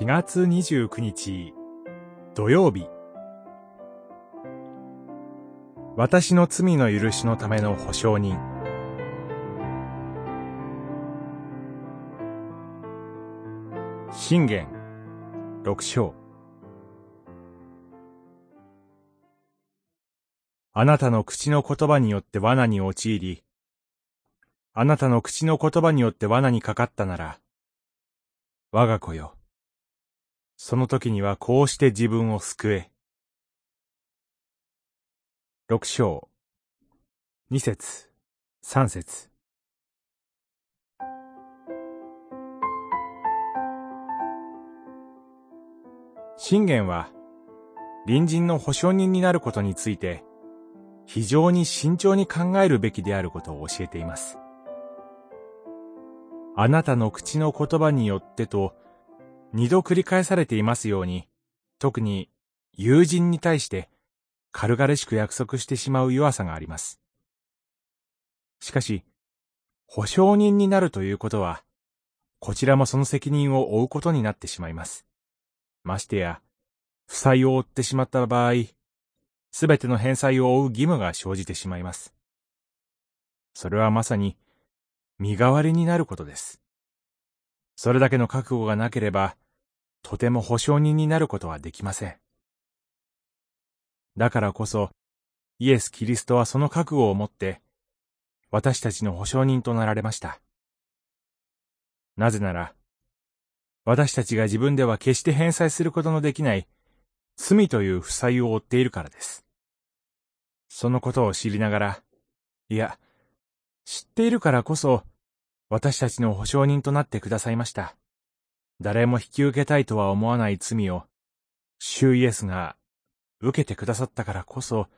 4月29日土曜日。私の罪の許しのための保証人。信玄六章。あなたの口の言葉によって罠に陥り、あなたの口の言葉によって罠にかかったなら、我が子よ。その時にはこうして自分を救え。六章、二節、三節。信玄は、隣人の保証人になることについて、非常に慎重に考えるべきであることを教えています。あなたの口の言葉によってと、二度繰り返されていますように、特に友人に対して軽々しく約束してしまう弱さがあります。しかし、保証人になるということは、こちらもその責任を負うことになってしまいます。ましてや、負債を負ってしまった場合、すべての返済を負う義務が生じてしまいます。それはまさに、身代わりになることです。それだけの覚悟がなければ、とても保証人になることはできません。だからこそ、イエス・キリストはその覚悟を持って、私たちの保証人となられました。なぜなら、私たちが自分では決して返済することのできない罪という負債を負っているからです。そのことを知りながら、いや、知っているからこそ、私たちの保証人となってくださいました。誰も引き受けたいとは思わない罪を、主イエスが受けてくださったからこそ、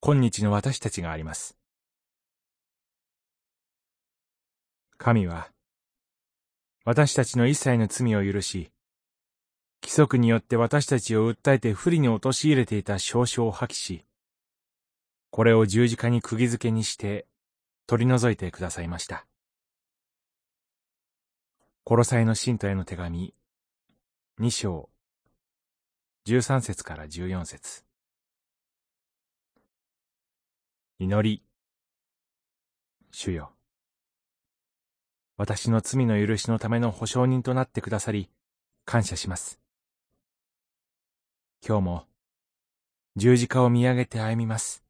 今日の私たちがあります。神は、私たちの一切の罪を許し、規則によって私たちを訴えて不利に陥れていた証書を破棄し、これを十字架に釘付けにして取り除いてくださいました。コロサイの信徒への手紙、二章、十三節から十四節。祈り、主よ。私の罪の許しのための保証人となってくださり、感謝します。今日も、十字架を見上げて歩みます。